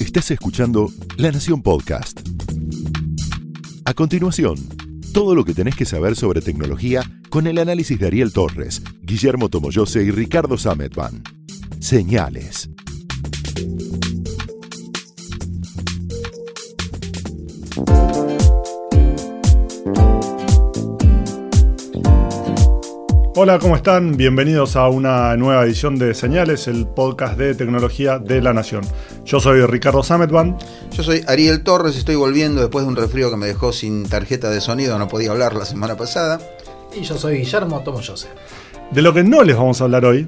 Estás escuchando La Nación Podcast. A continuación, todo lo que tenés que saber sobre tecnología con el análisis de Ariel Torres, Guillermo Tomoyose y Ricardo Sametban. Señales. Hola, ¿cómo están? Bienvenidos a una nueva edición de Señales, el podcast de tecnología de la Nación. Yo soy Ricardo Sametban. Yo soy Ariel Torres, estoy volviendo después de un resfrío que me dejó sin tarjeta de sonido, no podía hablar la semana pasada. Y yo soy Guillermo Tomoyose. De lo que no les vamos a hablar hoy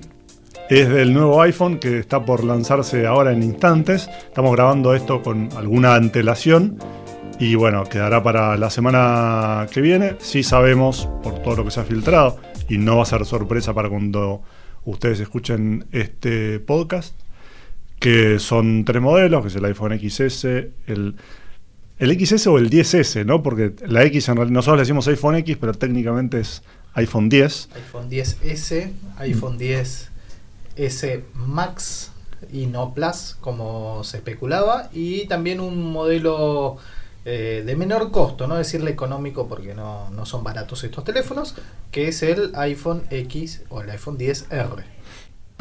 es del nuevo iPhone que está por lanzarse ahora en instantes. Estamos grabando esto con alguna antelación y bueno, quedará para la semana que viene. Sí sabemos, por todo lo que se ha filtrado, y no va a ser sorpresa para cuando ustedes escuchen este podcast, que son tres modelos, que es el iPhone XS, el, el XS o el 10S, ¿no? Porque la X en realidad, nosotros le decimos iPhone X, pero técnicamente es iPhone 10. iPhone 10S, iPhone 10S Max y no Plus, como se especulaba, y también un modelo eh, de menor costo, no decirle económico porque no, no son baratos estos teléfonos, que es el iPhone X o el iPhone 10R.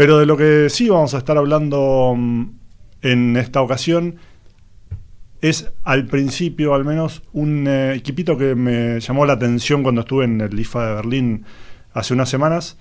Pero de lo que sí vamos a estar hablando mm, en esta ocasión es al principio al menos un eh, equipito que me llamó la atención cuando estuve en el IFA de Berlín hace unas semanas,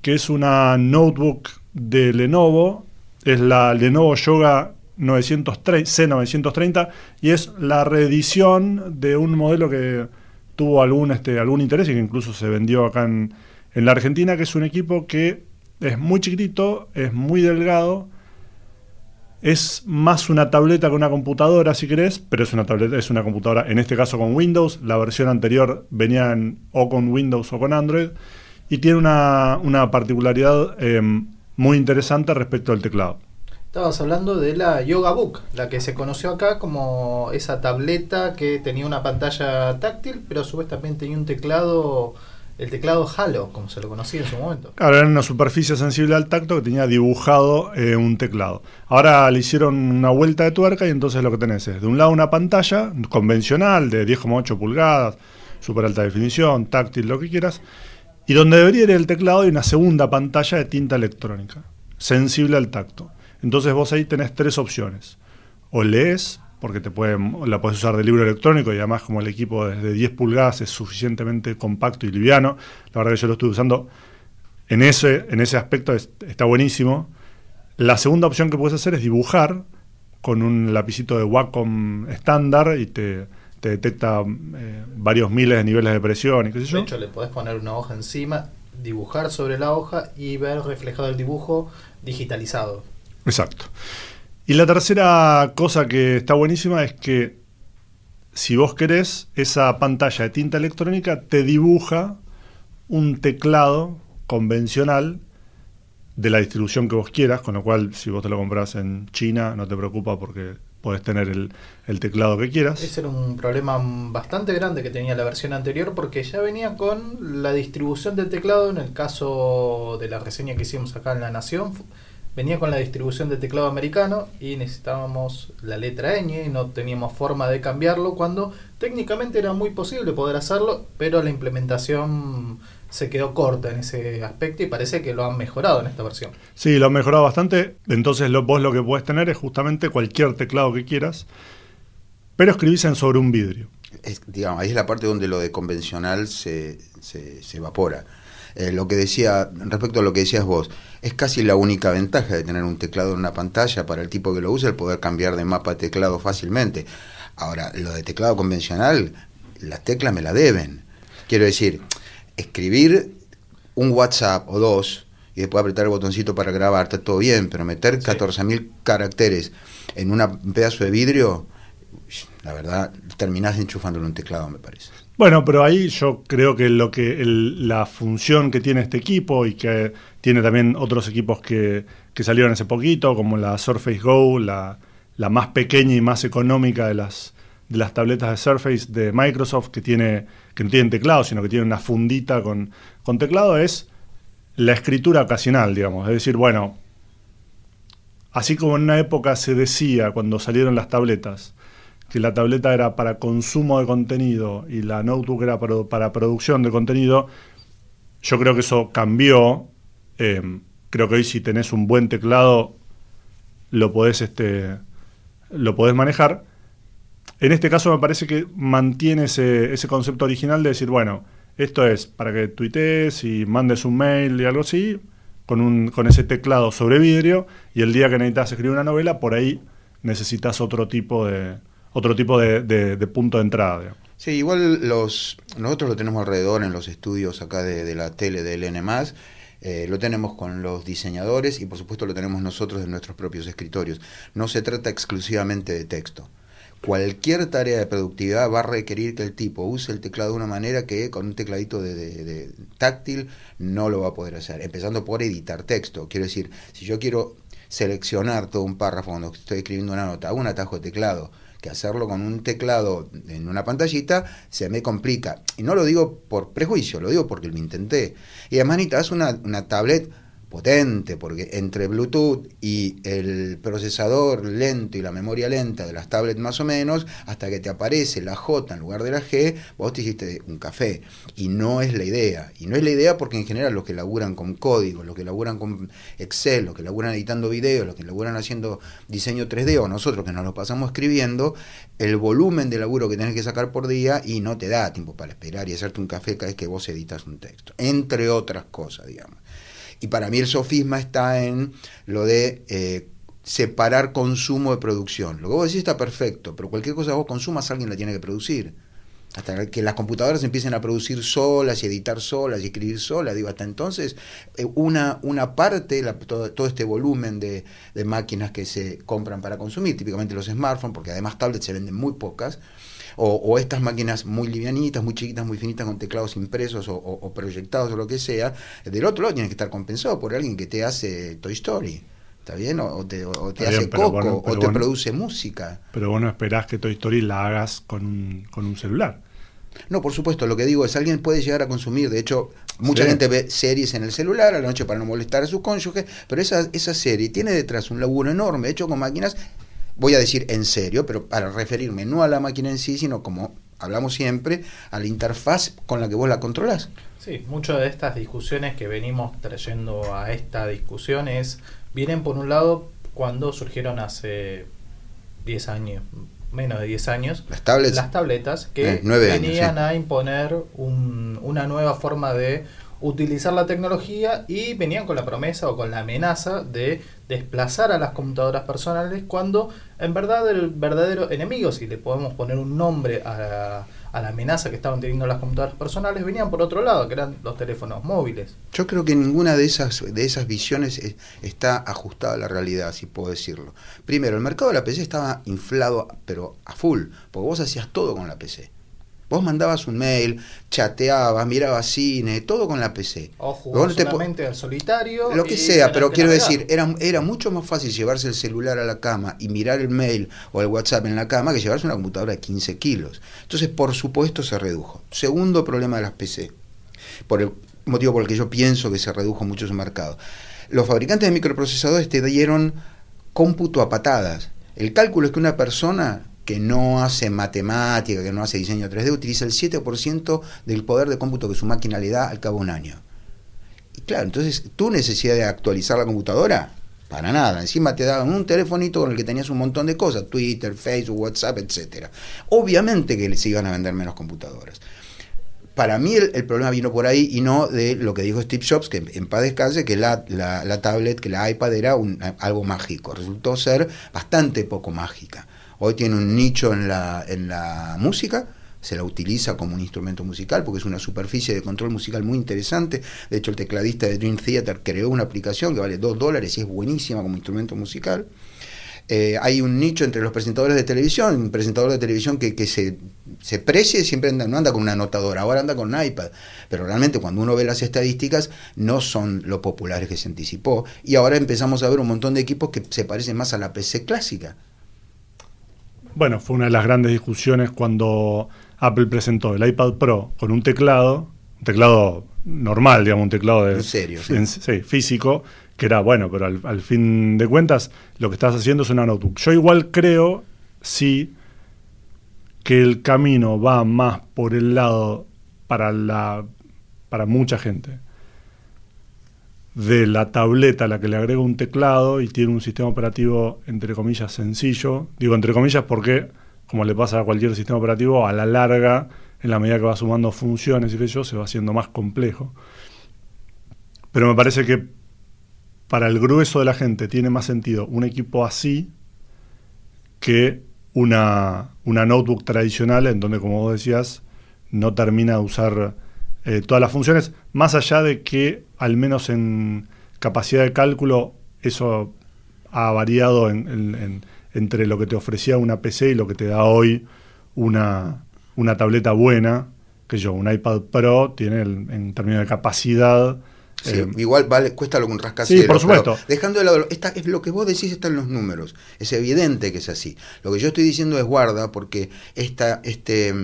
que es una notebook de Lenovo, es la Lenovo Yoga 930, C930 y es la reedición de un modelo que tuvo algún, este, algún interés y que incluso se vendió acá en, en la Argentina, que es un equipo que es muy chiquitito, es muy delgado, es más una tableta que una computadora, si querés, pero es una tableta, es una computadora, en este caso con Windows. La versión anterior venía en, o con Windows o con Android. Y tiene una, una particularidad eh, muy interesante respecto al teclado. Estabas hablando de la Yoga Book, la que se conoció acá como esa tableta que tenía una pantalla táctil, pero a su tenía un teclado, el teclado Halo, como se lo conocía en su momento. Claro, era una superficie sensible al tacto que tenía dibujado eh, un teclado. Ahora le hicieron una vuelta de tuerca y entonces lo que tenés es de un lado una pantalla convencional de 10,8 pulgadas, super alta definición, táctil, lo que quieras, y donde debería ir el teclado hay una segunda pantalla de tinta electrónica, sensible al tacto. Entonces vos ahí tenés tres opciones. O lees, porque te la puedes usar de libro electrónico y además como el equipo desde 10 pulgadas es suficientemente compacto y liviano, la verdad que yo lo estoy usando en ese, en ese aspecto está buenísimo. La segunda opción que puedes hacer es dibujar con un lapicito de Wacom estándar y te, te detecta eh, varios miles de niveles de presión y qué sé yo. De hecho, le podés poner una hoja encima, dibujar sobre la hoja y ver reflejado el dibujo digitalizado. Exacto. Y la tercera cosa que está buenísima es que si vos querés, esa pantalla de tinta electrónica te dibuja un teclado convencional de la distribución que vos quieras, con lo cual si vos te lo compras en China no te preocupa porque podés tener el, el, teclado que quieras. Ese era un problema bastante grande que tenía la versión anterior porque ya venía con la distribución del teclado en el caso de la reseña que hicimos acá en La Nación venía con la distribución de teclado americano y necesitábamos la letra ñ y no teníamos forma de cambiarlo cuando técnicamente era muy posible poder hacerlo, pero la implementación se quedó corta en ese aspecto y parece que lo han mejorado en esta versión. Sí, lo han mejorado bastante, entonces lo, vos lo que puedes tener es justamente cualquier teclado que quieras, pero escribís en sobre un vidrio. digamos, ahí es la parte donde lo de convencional se, se, se evapora eh, lo que decía, respecto a lo que decías vos, es casi la única ventaja de tener un teclado en una pantalla para el tipo que lo usa, el poder cambiar de mapa a teclado fácilmente. Ahora, lo de teclado convencional, las teclas me la deben. Quiero decir, escribir un WhatsApp o dos y después apretar el botoncito para grabar, está todo bien, pero meter 14.000 caracteres en un pedazo de vidrio, la verdad, terminás enchufándolo un teclado, me parece. Bueno, pero ahí yo creo que lo que la función que tiene este equipo y que tiene también otros equipos que, que salieron hace poquito, como la Surface Go, la, la, más pequeña y más económica de las, de las tabletas de Surface de Microsoft, que, tiene, que no tienen teclado, sino que tiene una fundita con, con teclado, es la escritura ocasional, digamos. Es decir, bueno, así como en una época se decía cuando salieron las tabletas, que la tableta era para consumo de contenido y la notebook era para, producción de contenido, yo creo que eso cambió. Eh, creo que hoy si tenés un buen teclado lo podés, este, lo podés manejar. En este caso me parece que mantiene ese, ese concepto original de decir, bueno, esto es para que tuitees y mandes un mail y algo así, con, un, con ese teclado sobre vidrio, y el día que necesitas escribir una novela, por ahí necesitas otro tipo de, otro tipo de, punto de entrada. Sí, igual los, nosotros lo tenemos alrededor en los estudios acá de, la tele del N+, eh, lo tenemos con los diseñadores y por supuesto lo tenemos nosotros en nuestros propios escritorios. No se trata exclusivamente de texto cualquier tarea de productividad va a requerir que el tipo use el teclado de una manera que con un tecladito de, táctil no lo va a poder hacer. Empezando por editar texto. Quiero decir, si yo quiero seleccionar todo un párrafo cuando estoy escribiendo una nota, un atajo de teclado que hacerlo con un teclado en una pantallita se me complica. Y no lo digo por prejuicio, lo digo porque lo intenté. Y además necesitas una, una tablet potente, porque entre Bluetooth y el procesador lento y la memoria lenta de las tablets más o menos, hasta que te aparece la J en lugar de la G, vos te hiciste un café. Y no es la idea. Y no es la idea porque en general los que laburan con código, los que laburan con Excel, los que laburan editando videos, los que laburan haciendo diseño 3D o nosotros que nos lo pasamos escribiendo, el volumen de laburo que tenés que sacar por día y no te da tiempo para esperar y hacerte un café cada vez que vos editas un texto. Entre otras cosas, digamos. Y para mí el sofisma está en lo de eh, separar consumo de producción. Lo que vos decís está perfecto, pero cualquier cosa que vos consumas alguien la tiene que producir. Hasta que las computadoras empiecen a producir solas y editar solas y escribir solas, digo, hasta entonces eh, una, una parte, todo, este volumen de, de máquinas que se compran para consumir, típicamente los smartphones, porque además tablets se venden muy pocas, o, estas máquinas muy livianitas, muy chiquitas, muy finitas, con teclados impresos o, proyectados o lo que sea, del otro lado tiene que estar compensado por alguien que te hace Toy Story. ¿Está bien? O te, hace Coco, o te produce música. Pero vos no esperás que Toy Story la hagas con un, con un celular. No, por supuesto, lo que digo es alguien puede llegar a consumir, de hecho, mucha gente ve series en el celular a la noche para no molestar a su cónyuge, pero esa, esa serie tiene detrás un laburo enorme hecho con máquinas voy a decir en serio, pero para referirme no a la máquina en sí, sino como hablamos siempre, a la interfaz con la que vos la controlás. Sí, muchas de estas discusiones que venimos trayendo a esta discusión es, vienen por un lado cuando surgieron hace 10 años, menos de 10 años, las tablets, las tabletas que eh, venían a imponer una nueva forma de utilizar la tecnología y venían con la promesa o con la amenaza de desplazar a las computadoras personales cuando en verdad el verdadero enemigo, si le podemos poner un nombre a la, amenaza que estaban teniendo las computadoras personales, venían por otro lado, que eran los teléfonos móviles. Yo creo que ninguna de esas, de esas visiones está ajustada a la realidad, si puedo decirlo. Primero, el mercado de la PC estaba inflado, pero a full, porque vos hacías todo con la PC. Vos mandabas un mail, chateabas, mirabas cine, todo con la PC. O jugabas solamente al solitario. Lo que sea, pero quiero decir, era, era mucho más fácil llevarse el celular a la cama y mirar el mail o el WhatsApp en la cama que llevarse una computadora de 15 kilos. Entonces, por supuesto, se redujo. Segundo problema de las PC, por el motivo por el que yo pienso que se redujo mucho su mercado. Los fabricantes de microprocesadores te dieron cómputo a patadas. El cálculo es que una persona que no hace matemática, que no hace diseño 3D, utiliza el 7% del poder de cómputo que su máquina le da al cabo de un año. Y claro, entonces, ¿tu necesidad de actualizar la computadora? Para nada. Encima te daban un telefonito con el que tenías un montón de cosas, Twitter, Facebook, WhatsApp, etcétera. Obviamente que se iban a vender menos computadoras. Para mí el, problema vino por ahí y no de lo que dijo Steve Jobs, que en paz descanse, que la, la, tablet, que la iPad era algo mágico. Resultó ser bastante poco mágica. Hoy tiene un nicho en la, en la música, se la utiliza como un instrumento musical porque es una superficie de control musical muy interesante. De hecho, el tecladista de Dream Theater creó una aplicación que vale 2 dólares y es buenísima como instrumento musical. Eh, hay un nicho entre los presentadores de televisión, un presentador de televisión que, se, se precie, siempre anda, no anda con una anotadora, ahora anda con un iPad, pero realmente cuando uno ve las estadísticas no son lo populares que se anticipó y ahora empezamos a ver un montón de equipos que se parecen más a la PC clásica. Bueno, fue una de las grandes discusiones cuando Apple presentó el iPad Pro con un teclado, un teclado normal, digamos, un teclado de, ¿En serio? sí, físico, que era bueno, pero al, al fin de cuentas lo que estás haciendo es una notebook. Yo igual creo, sí, que el camino va más por el lado para la para mucha gente de la tableta a la que le agrega un teclado y tiene un sistema operativo entre comillas sencillo. Digo entre comillas porque, como le pasa a cualquier sistema operativo, a la larga, en la medida que va sumando funciones y que yo, se va haciendo más complejo. Pero me parece que para el grueso de la gente tiene más sentido un equipo así que una, una notebook tradicional en donde, como vos decías, no termina de usar eh, todas las funciones, más allá de que al menos en capacidad de cálculo eso ha variado entre lo que te ofrecía una PC y lo que te da hoy una, una tableta buena, que yo, un iPad Pro tiene en términos de capacidad. Eh, igual vale, cuesta lo que un rascacielos. Sí, por supuesto. Dejando de lado, esta, es lo que vos decís está en los números. Es evidente que es así. Lo que yo estoy diciendo es guarda, porque esta, este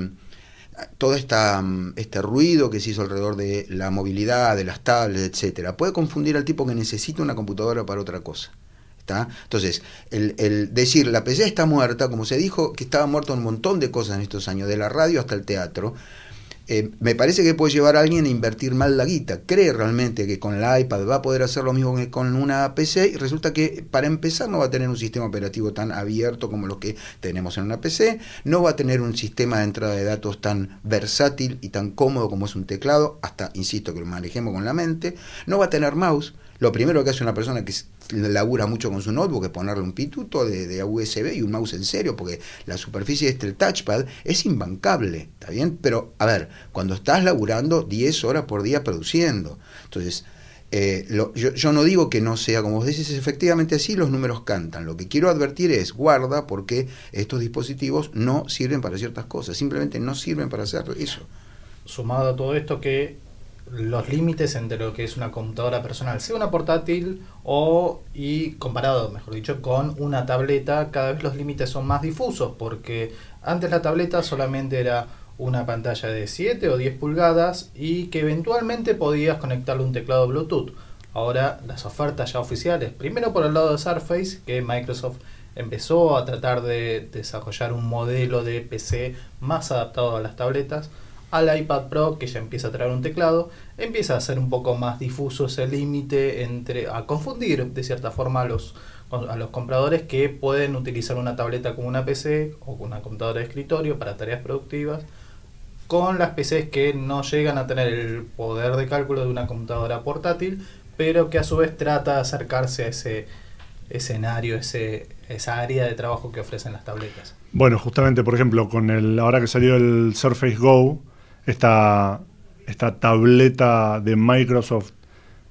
todo esta, mm, este ruido que se hizo alrededor de la movilidad, de las tablets, etcétera, puede confundir al tipo que necesita una computadora para otra cosa. ¿Está? Entonces, el, el, decir la PC está muerta, como se dijo que estaba muerto un montón de cosas en estos años, de la radio hasta el teatro, eh, me parece que puede llevar a alguien a invertir mal la guita. Cree realmente que con la iPad va a poder hacer lo mismo que con una PC y resulta que para empezar no va a tener un sistema operativo tan abierto como lo que tenemos en una PC, no va a tener un sistema de entrada de datos tan versátil y tan cómodo como es un teclado, hasta, insisto, que lo manejemos con la mente, no va a tener mouse. Lo primero que hace una persona que labura mucho con su notebook es ponerle un pituto de, USB y un mouse en serio, porque la superficie de este touchpad es imbancable, ¿está bien? Pero, a ver, cuando estás laburando 10 horas por día produciendo, entonces, eh, yo, yo, no digo que no sea como vos decís, efectivamente así los números cantan. Lo que quiero advertir es guarda porque estos dispositivos no sirven para ciertas cosas, simplemente no sirven para hacer eso. Sumado a todo esto que los límites entre lo que es una computadora personal, sea una portátil o, y comparado, mejor dicho, con una tableta, cada vez los límites son más difusos, porque antes la tableta solamente era una pantalla de 7 o 10 pulgadas y que eventualmente podías conectarle un teclado Bluetooth. Ahora las ofertas ya oficiales, primero por el lado de Surface, que Microsoft empezó a tratar de desarrollar un modelo de PC más adaptado a las tabletas, al iPad Pro que ya empieza a traer un teclado, empieza a ser un poco más difuso ese límite entre a confundir de cierta forma a los a los compradores que pueden utilizar una tableta como una PC o una computadora de escritorio para tareas productivas con las PCs que no llegan a tener el poder de cálculo de una computadora portátil, pero que a su vez trata de acercarse a ese escenario, ese, esa área de trabajo que ofrecen las tabletas. Bueno, justamente, por ejemplo, con el ahora que salió el Surface Go, esta, esta tableta de Microsoft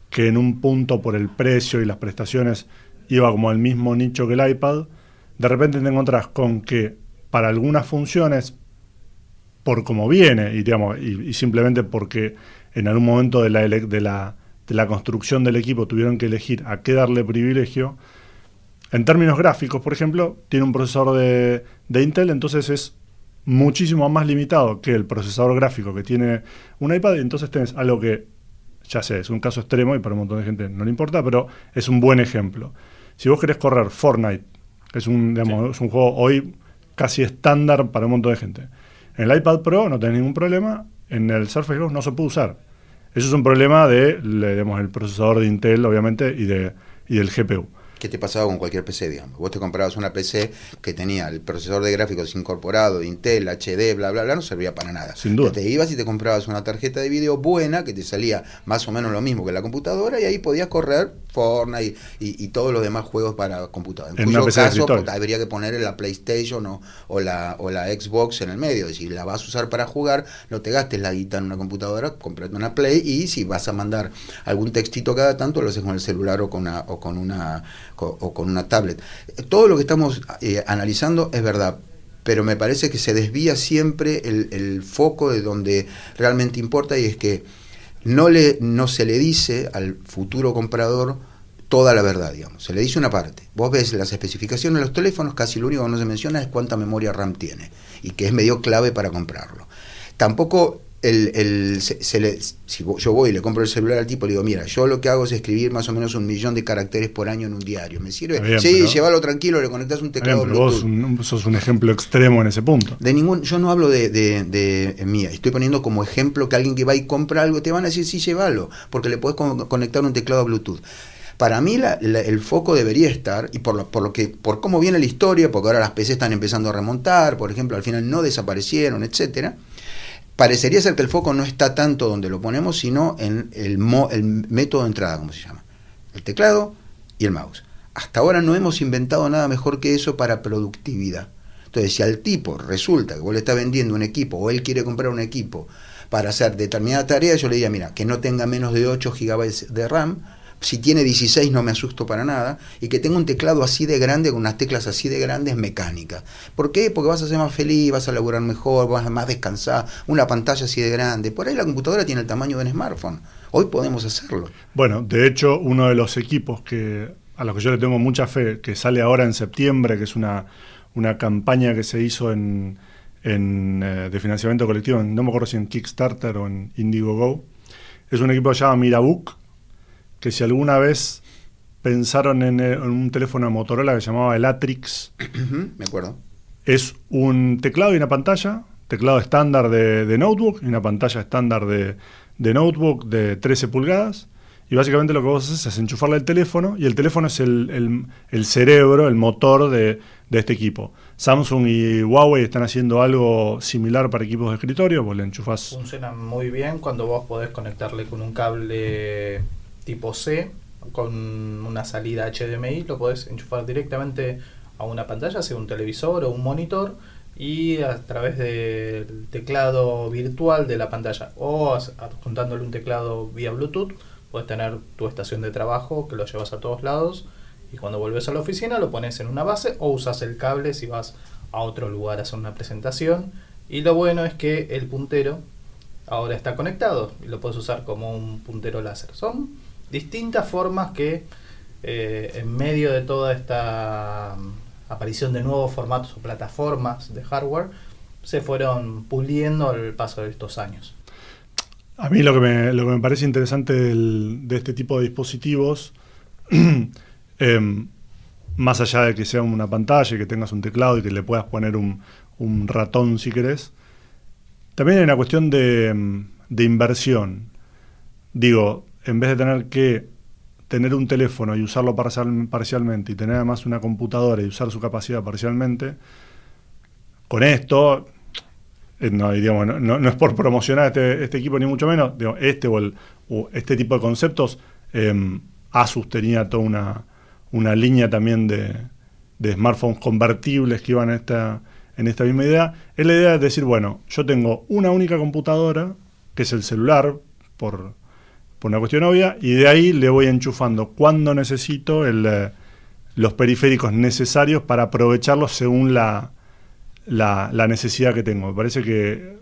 que en un punto por el precio y las prestaciones iba como al mismo nicho que el iPad, de repente te encontrás con que para algunas funciones, por como viene, y, digamos, y, simplemente porque en algún momento de la, de, la, de la construcción del equipo tuvieron que elegir a qué darle privilegio, en términos gráficos, por ejemplo, tiene un procesador de, de Intel, entonces es muchísimo más limitado que el procesador gráfico que tiene un iPad, y entonces tenés algo que, ya sé, es un caso extremo y para un montón de gente no le importa, pero es un buen ejemplo. Si vos querés correr Fortnite, que es un, es un juego hoy casi estándar para un montón de gente, en el iPad Pro no tenés ningún problema, en el Surface Go no se puede usar. Eso es un problema de, digamos, el procesador de Intel, obviamente, y, de, y del GPU que te pasaba con cualquier PC, digamos. Vos te comprabas una PC que tenía el procesador de gráficos incorporado, Intel, HD, bla, bla, bla, no servía para nada. Sin duda. Te ibas y te comprabas una tarjeta de video buena que te salía más o menos lo mismo que la computadora y ahí podías correr Fortnite y, y todos los demás juegos para computadora. En, cuyo caso habría que poner la PlayStation o, o, la, o la Xbox en el medio. Si la vas a usar para jugar, no te gastes la guita en una computadora, comprate una Play y si vas a mandar algún textito cada tanto, lo haces con el celular o con una, o con una o con una tablet. Todo lo que estamos eh, analizando es verdad, pero me parece que se desvía siempre el, foco de donde realmente importa y es que no, le, no se le dice al futuro comprador toda la verdad, digamos. Se le dice una parte. Vos ves las especificaciones de los teléfonos, casi lo único que no se menciona es cuánta memoria RAM tiene y que es medio clave para comprarlo. Tampoco el, el- se- se le- si yo voy y le compro el celular al tipo, le digo, mira, yo lo que hago es escribir más o menos un millón de caracteres por año en un diario. ¿Me sirve? Bien, sí, pero- llévalo tranquilo, le conectas un teclado bien, pero vos Bluetooth. un- sos un ejemplo extremo en ese punto. De ningún, yo no hablo de, de, de mía, estoy poniendo como ejemplo que alguien que va y compra algo te van a decir sí, llévalo, porque le puedes con- conectar un teclado Bluetooth. Para mí la- la- el foco debería estar, y por lo, por lo que, por cómo viene la historia, porque ahora las PC están empezando a remontar, por ejemplo, al final no desaparecieron, etcétera. Parecería ser que el foco no está tanto donde lo ponemos, sino en el, método de entrada, como se llama. El teclado y el mouse. Hasta ahora no hemos inventado nada mejor que eso para productividad. Entonces, si al tipo resulta que vos le estás vendiendo un equipo o él quiere comprar un equipo para hacer determinada tarea, yo le diría, mira, que no tenga menos de 8 GB de RAM, si tiene 16 no me asusto para nada, y que tenga un teclado así de grande, con unas teclas así de grandes mecánicas. ¿Por qué? Porque vas a ser más feliz, vas a laburar mejor, vas a más descansar, una pantalla así de grande. Por ahí la computadora tiene el tamaño de un smartphone. Hoy podemos hacerlo. Bueno, de hecho, uno de los equipos que a los que yo le tengo mucha fe, que sale ahora en septiembre, que es una, una campaña que se hizo en, en, eh, de financiamiento colectivo, no me acuerdo si en Kickstarter o en Indiegogo, es un equipo que se llama Mirabook, que si alguna vez pensaron en, eh, en un teléfono de Motorola que se llamaba el Atrix, Me acuerdo. es un teclado y una pantalla, teclado estándar de, de notebook y una pantalla estándar de, de notebook de 13 pulgadas. Y básicamente lo que vos haces es enchufarle el teléfono y el teléfono es el, el- el cerebro, el motor de, de este equipo. Samsung y Huawei están haciendo algo similar para equipos de escritorio, vos le enchufás... Funciona muy bien cuando vos podés conectarle con un cable tipo C, con una salida HDMI, lo podés enchufar directamente a una pantalla, sea un televisor o un monitor, y a través del teclado virtual de la pantalla o adjuntándole un teclado vía Bluetooth, puedes tener tu estación de trabajo que lo llevas a todos lados y cuando vuelves a la oficina lo pones en una base o usas el cable si vas a otro lugar a hacer una presentación. Y lo bueno es que el puntero ahora está conectado y lo puedes usar como un puntero láser. Son distintas formas que eh, en medio de toda esta mm, aparición de nuevos formatos o plataformas de hardware se fueron puliendo al paso de estos años. A mí lo que me, lo que me parece interesante de este tipo de dispositivos, em, más allá de que sea una pantalla que tengas un teclado y que le puedas poner un, un ratón si querés, también hay una cuestión de, em, de inversión. Digo, en vez de tener que tener un teléfono y usarlo parcial- parcialmente y tener además una computadora y usar su capacidad parcialmente, con esto eh, no, digamos, no, es por promocionar este, este equipo ni mucho menos, este o, el- o este tipo de conceptos, eh, Asus tenía toda una, una línea también de, de smartphones convertibles que iban en esta, en esta misma idea. Es la idea de decir, bueno, yo tengo una única computadora, que es el celular, por, por una cuestión obvia, y de ahí le voy enchufando cuando necesito el, eh, los periféricos necesarios para aprovecharlos según la, la, la necesidad que tengo. Me parece que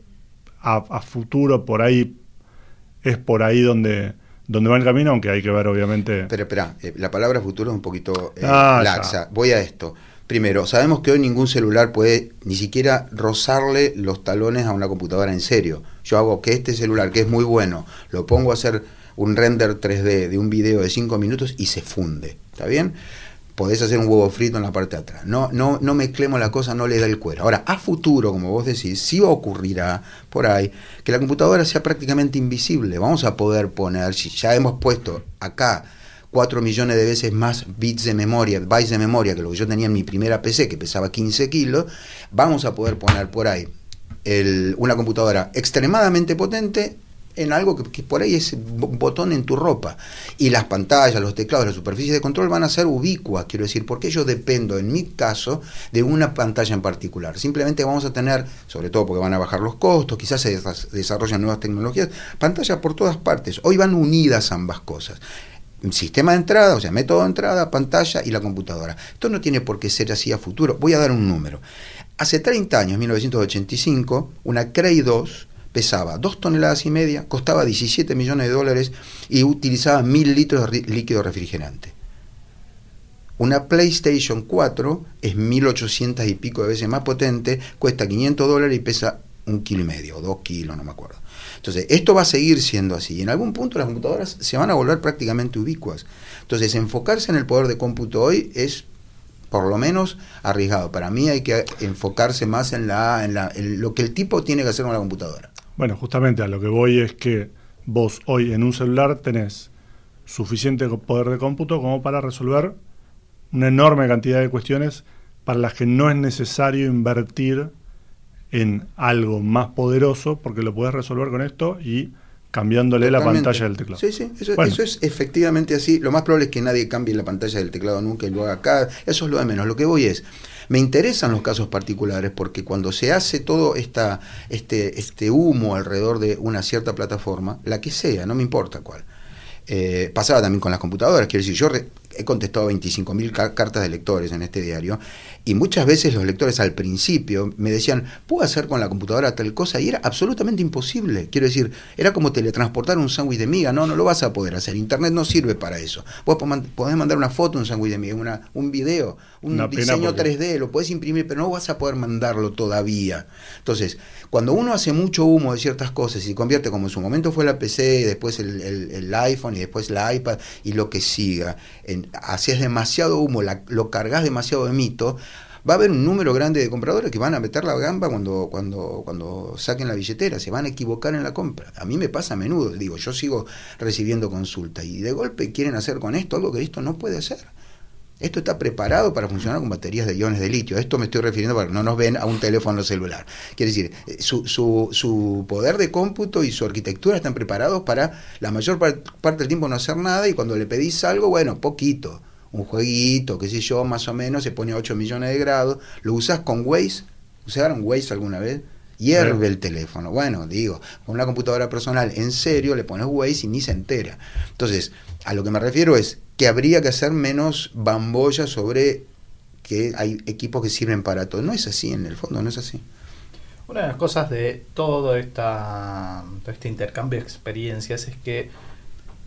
a, a futuro por ahí es por ahí donde, donde va el camino, aunque hay que ver obviamente... Pero espera, eh, la palabra futuro es un poquito eh, Ah, laxa. Voy a esto. Primero, sabemos que hoy ningún celular puede ni siquiera rozarle los talones a una computadora en serio. Yo hago que este celular, que es muy bueno, lo pongo a hacer un render 3D de un video de 5 minutos y se funde. ¿Está bien? Podés hacer un huevo frito en la parte de atrás. No, no, no mezclemos la cosa, no le da el cuero. Ahora, a futuro, como vos decís, sí ocurrirá por ahí que la computadora sea prácticamente invisible. Vamos a poder poner, si ya hemos puesto acá 4 millones de veces más bits de memoria, bytes de memoria que lo que yo tenía en mi primera PC, que pesaba 15 kilos, vamos a poder poner por ahí una computadora extremadamente potente en algo que, por ahí es un botón en tu ropa. Y las pantallas, los teclados, las superficies de control van a ser ubicuas, quiero decir, porque yo dependo, en mi caso, de una pantalla en particular. Simplemente vamos a tener, sobre todo porque van a bajar los costos, quizás se desa- desarrollan nuevas tecnologías, pantallas por todas partes. Hoy van unidas ambas cosas sistema de entrada, o sea, método de entrada, pantalla y la computadora. Esto no tiene por qué ser así a futuro. Voy a dar un número. Hace 30 años, 1985, una Cray 2 pesaba 2 toneladas y media, costaba 17 millones de dólares y utilizaba 1000 litros de líquido refrigerante. Una PlayStation 4 es 1800 y pico de veces más potente, cuesta 500 dólares y pesa un kilo y medio o dos kilos, no me acuerdo. Entonces, esto va a seguir siendo así. Y en algún punto las computadoras se van a volver prácticamente ubicuas. Entonces, enfocarse en el poder de cómputo hoy es por lo menos arriesgado. Para mí hay que enfocarse más en, la, en, la, en lo que el tipo tiene que hacer con la computadora. Bueno, justamente a lo que voy es que vos hoy en un celular tenés suficiente poder de cómputo como para resolver una enorme cantidad de cuestiones para las que no es necesario invertir en algo más poderoso porque lo puedes resolver con esto y cambiándole la pantalla del teclado. Sí, sí, eso, eso, es efectivamente así. Lo más probable es que nadie cambie la pantalla del teclado nunca y lo haga acá. Eso es lo de menos. Lo que voy es, me interesan los casos particulares porque cuando se hace todo esta, este, este humo alrededor de una cierta plataforma, la que sea, no me importa cuál, eh, pasaba también con las computadoras, quiero decir, yo he contestado 25.000 cartas de lectores en este diario y muchas veces los lectores al principio me decían, ¿puedo hacer con la computadora tal cosa? Y era absolutamente imposible. Quiero decir, era como teletransportar un sándwich de miga. No, no lo vas a poder hacer. Internet no sirve para eso. Vos podés mandar una foto, un sándwich de miga, una, un video, un diseño 3D, lo puedes imprimir, pero no vas a poder mandarlo todavía. Entonces, cuando uno hace mucho humo de ciertas cosas y convierte como en su momento fue la PC, después el, el, iPhone y después la iPad y lo que siga, en, haces demasiado humo, lo cargas demasiado de mito, va a haber un número grande de compradores que van a meter la gamba cuando, cuando, cuando saquen la billetera, se van a equivocar en la compra. A mí me pasa a menudo, digo, yo sigo recibiendo consultas y de golpe quieren hacer con esto algo que esto no puede hacer. Esto está preparado para funcionar con baterías de iones de litio. Esto me estoy refiriendo para que no nos ven a un teléfono celular. Quiere decir, eh, su, su, su poder de cómputo y su arquitectura están preparados para la mayor parte del tiempo no hacer nada y cuando le pedís algo, bueno, poquito un jueguito, qué sé yo, más o menos, se pone a 8 millones de grados, lo usas con Waze, ¿usaron Waze alguna vez? Hierve el teléfono. Bueno, digo, con una computadora personal, en serio, le pones Waze y ni se entera. Entonces, a lo que me refiero es que habría que hacer menos bambolla sobre que hay equipos que sirven para todo. No es así, en el fondo no es así. Una de las cosas de todo, esta, todo este intercambio de experiencias es que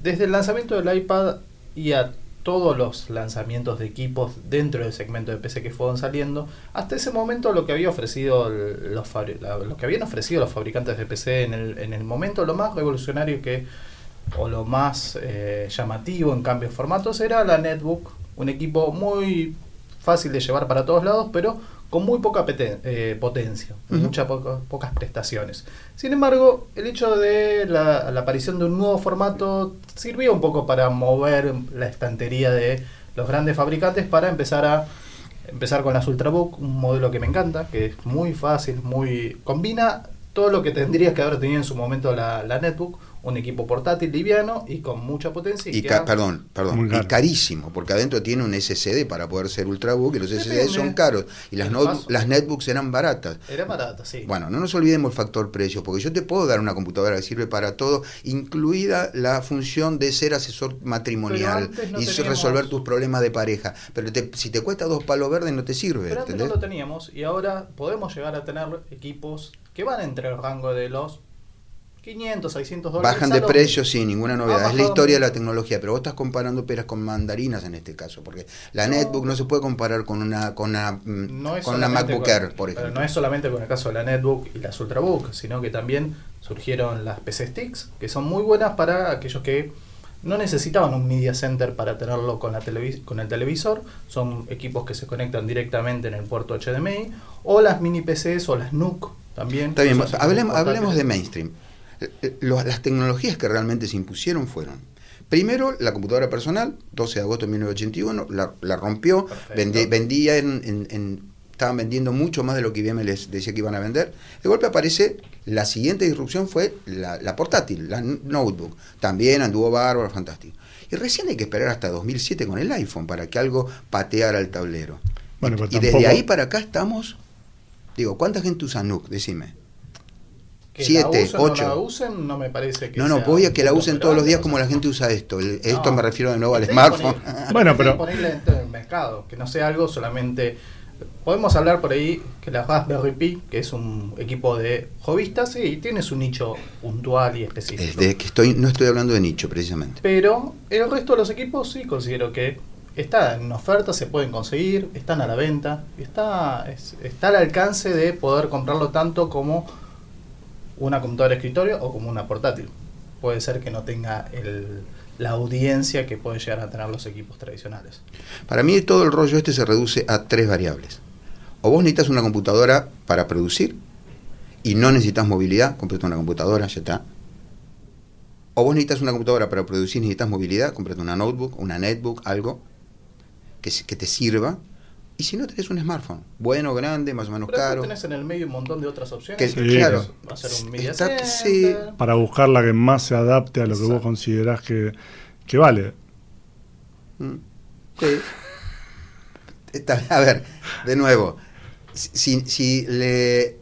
desde el lanzamiento del iPad y a todos los lanzamientos de equipos dentro del segmento de PC que fueron saliendo, hasta ese momento lo que había ofrecido los lo que habían ofrecido los fabricantes de PC en el, en el momento lo más revolucionario que o lo más eh, llamativo en cambios de formatos era la netbook, un equipo muy fácil de llevar para todos lados, pero con muy poca eh, potencia, muchas pocas prestaciones. Sin embargo, el hecho de la, aparición de un nuevo formato sirvió un poco para mover la estantería de los grandes fabricantes para empezar a empezar con las Ultrabook, un modelo que me encanta, que es muy fácil, muy combina todo lo que tendrías que haber tenido en su momento la, la netbook, un equipo portátil liviano y con mucha potencia. Y, perdón, perdón, y carísimo, porque adentro tiene un SSD para poder ser ultrabook y los SSD son caros. Y las, las netbooks eran baratas. Eran baratas, sí. Bueno, no nos olvidemos el factor precio, porque yo te puedo dar una computadora que sirve para todo, incluida la función de ser asesor matrimonial y resolver tus problemas de pareja. Pero si te cuesta dos palos verdes no te sirve. Pero antes no lo teníamos y ahora podemos llegar a tener equipos que van entre el rango de los 500, 600 dólares. Bajan de precio, sin ninguna novedad. es la historia de la tecnología, pero vos estás comparando peras con mandarinas en este caso, porque la netbook no se puede comparar con una con una, mm, con una MacBook Air, por ejemplo. no es solamente con el caso de la netbook y las Ultrabook, sino que también surgieron las PC Sticks, que son muy buenas para aquellos que no necesitaban un media center para tenerlo con, la con el televisor, son equipos que se conectan directamente en el puerto HDMI, o las mini PCs o las NUC también. hablemos, hablemos de mainstream. Eh, eh, las tecnologías que realmente se impusieron fueron Primero, la computadora personal, 12 de agosto de 1981, la, rompió, vendía en, estaban vendiendo mucho más de lo que IBM les decía que iban a vender. De golpe aparece, la siguiente disrupción fue la, portátil, la notebook. También anduvo bárbaro, fantástico. Y recién hay que esperar hasta 2007 con el iPhone para que algo pateara el tablero. y, desde ahí para acá estamos, digo, ¿cuánta gente usa NUC? Decime. 7, 8. No la usen, no me parece que. No, no, voy a que la usen todos los días como la gente usa esto. esto me refiero de nuevo al smartphone. bueno, pero. Ponerle dentro del mercado, que no sea algo solamente. Podemos hablar por ahí que la Raspberry Pi, que es un equipo de hobbyistas, sí, tiene su nicho puntual y específico. Es que estoy, no estoy hablando de nicho, precisamente. Pero el resto de los equipos sí considero que está en oferta, se pueden conseguir, están a la venta, está, está al alcance de poder comprarlo tanto como una computadora escritorio o como una portátil. Puede ser que no tenga la audiencia que pueden llegar a tener los equipos tradicionales. Para mí todo el rollo este se reduce a tres variables. O vos necesitas una computadora para producir y no necesitas movilidad, comprate una computadora, ya está. O vos necesitas una computadora para producir, necesitas movilidad, comprate una notebook, una netbook, algo que te sirva. Y si no, tenés un smartphone, bueno, grande, más o menos Pero caro. tenés en el medio un montón de otras opciones. Que- Sí. claro, Va a ser un media Está- sí. Para buscar la que más se adapte a lo que vos considerás que, que vale. Mm. Sí. Está- a ver, de nuevo, si, si le...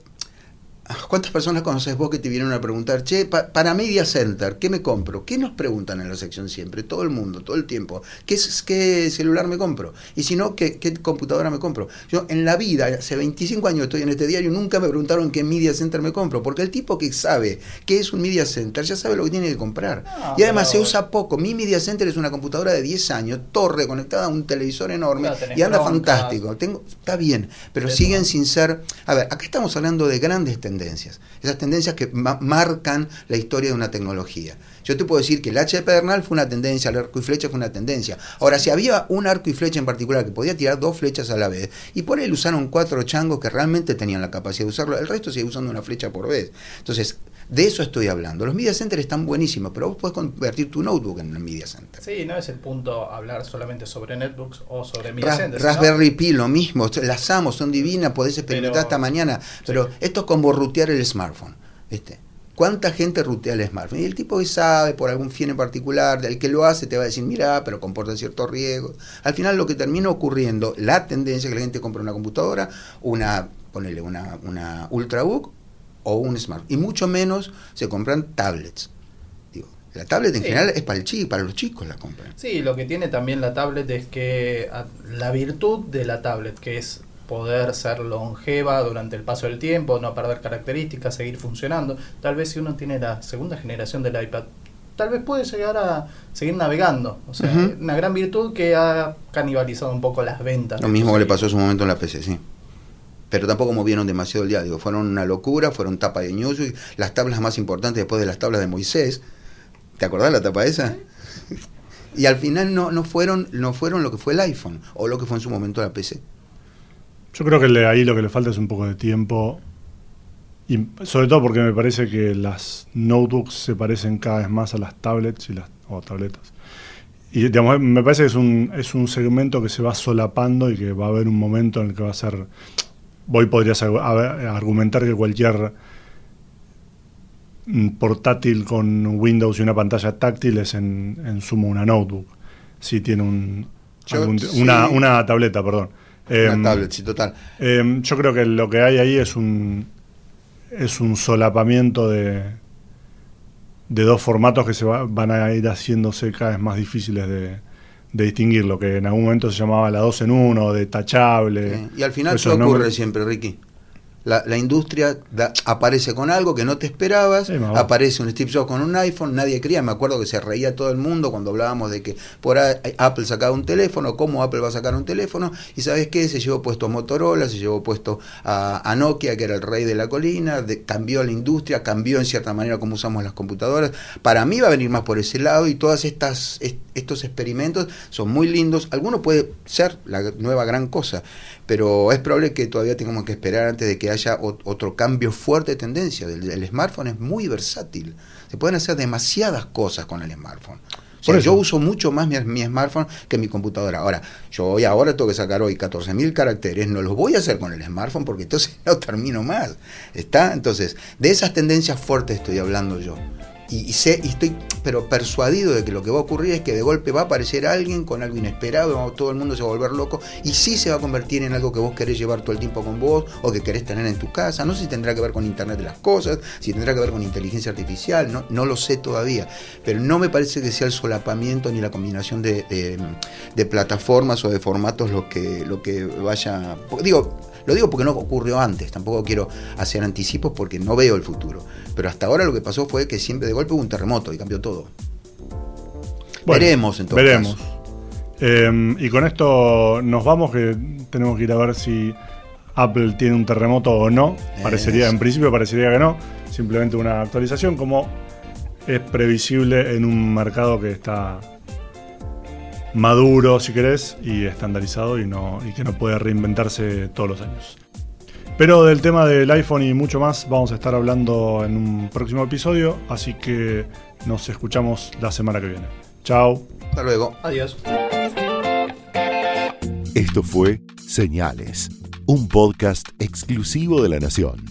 ¿Cuántas personas conoces vos que te vienen a preguntar, che, pa- para Media Center, ¿qué me compro? ¿Qué nos preguntan en la sección siempre? Todo el mundo, todo el tiempo. ¿Qué, es- qué celular me compro? Y si no, ¿qué, ¿qué computadora me compro? Yo en la vida, hace 25 años estoy en este diario, nunca me preguntaron qué Media Center me compro, porque el tipo que sabe qué es un Media Center ya sabe lo que tiene que comprar. No, y además se usa poco. Mi Media Center es una computadora de 10 años, torre conectada a un televisor enorme y anda fantástico. Tengo, está bien, pero siguen no. sin ser. A ver, acá estamos hablando de grandes tendencias. Esas tendencias que ma- marcan la historia de una tecnología. Yo te puedo decir que el H de Pedernal fue una tendencia, el arco y flecha fue una tendencia. Ahora, si había un arco y flecha en particular que podía tirar dos flechas a la vez, y por él usaron cuatro changos que realmente tenían la capacidad de usarlo, el resto sigue usando una flecha por vez. Entonces, de eso estoy hablando. Los media centers están buenísimos, pero vos podés convertir tu notebook en un media center. Sí, no es el punto hablar solamente sobre netbooks o sobre media centers, sino- Raspberry Pi, lo mismo, las amo, son divinas, podés experimentar Pero- hasta mañana, pero esto es como rutear el smartphone, ¿viste? ¿Cuánta gente rutea el smartphone? Y el tipo que sabe por algún fin en particular, del que lo hace, te va a decir, mira, pero comporta ciertos riesgos. Al final lo que termina ocurriendo, la tendencia es que la gente compra una computadora, una, ponele, una, una Ultrabook o un smartphone. Y mucho menos se compran tablets. Digo, la tablet en Sí. general es para el chico, para los chicos la compran. Sí, lo que tiene también la tablet es que la virtud de la tablet, que es poder ser longeva durante el paso del tiempo, no perder características, seguir funcionando. Tal vez si uno tiene la segunda generación del iPad, tal vez puede llegar a seguir navegando. O sea, una gran virtud que ha canibalizado un poco las ventas. Lo mismo estos le pasó en su momento en la PC, sí. Pero tampoco movieron demasiado el día. Digo, fueron una locura, fueron tapa de Newsweek, las tablas más importantes después de las tablas de Moisés. ¿Te acordás la tapa esa? Y al final no, no fueron no fueron lo que fue el iPhone o lo que fue en su momento la PC. Yo creo que le- ahí lo que le falta es un poco de tiempo. Y sobre todo porque me parece que las notebooks se parecen cada vez más a las tablets y las, o tabletas. Y digamos, me parece que es un, es un segmento que se va solapando y que va a haber un momento en el que va a ser. Hoy podrías argumentar que cualquier mm, portátil con Windows y una pantalla táctil es en, en suma una notebook. Si tiene un, Yo- algún- sí. una, una tableta, perdón. Em, Una tablet, sí, total. eh, yo creo que lo que hay ahí es un es un solapamiento de de dos formatos que se va- van a ir haciéndose cada vez más difíciles de, de distinguir lo que en algún momento se llamaba la 2 en 1, detachable. Sí. Y al final, ¿qué ocurre nombres. siempre, Ricky? La, la industria da- aparece con algo que no te esperabas, Sí, aparece un Steve Jobs con un iPhone, nadie creía, me acuerdo que se reía todo el mundo cuando hablábamos de que por ahí Apple sacaba un teléfono, cómo Apple va a sacar un teléfono, y sabes qué, se llevó puesto a Motorola, se llevó puesto a, a Nokia, que era el rey de la colina, de- cambió la industria, cambió en cierta manera cómo usamos las computadoras. Para mí va a venir más por ese lado y todas estas est- estos experimentos son muy lindos, algunos puede ser la nueva gran cosa, pero es probable que todavía tengamos que esperar antes de que haya ot- otro cambio fuerte de tendencia. El, el smartphone es muy versátil, se pueden hacer demasiadas cosas con el smartphone. O sea, yo uso mucho más mi, mi smartphone que mi computadora. Ahora, yo hoy ahora tengo que sacar hoy 14.000 caracteres, no los voy a hacer con el smartphone porque entonces no termino más. ¿Está? Entonces, de esas tendencias fuertes estoy hablando yo. Y, sé, y estoy pero persuadido de que lo que va a ocurrir es que de golpe va a aparecer alguien con algo inesperado, todo el mundo se va a volver loco y sí se va a convertir en algo que vos querés llevar todo el tiempo con vos o que querés tener en tu casa. No sé si tendrá que ver con Internet de las Cosas, si tendrá que ver con inteligencia artificial, no, no lo sé todavía. Pero no me parece que sea el solapamiento ni la combinación de, de- de plataformas o de formatos lo que, lo que vaya. Digo, lo digo porque no ocurrió antes, tampoco quiero hacer anticipos porque no veo el futuro. Pero hasta ahora lo que pasó fue que siempre de golpe hubo un terremoto y cambió todo. Bueno, veremos en todo Veremos. Eh, y con esto nos vamos, que tenemos que ir a ver si Apple tiene un terremoto o no. Parecería, en principio parecería que no. Simplemente una actualización como es previsible en un mercado que está maduro, si querés, y estandarizado y, no, y que no puede reinventarse todos los años. Pero del tema del iPhone y mucho más vamos a estar hablando en un próximo episodio, así que nos escuchamos la semana que viene. Chao. Hasta luego. Adiós. Esto fue Señales, un podcast exclusivo de La Nación.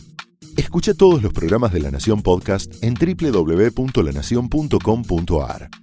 Escucha todos los programas de La Nación Podcast en www.lanacion.com.ar.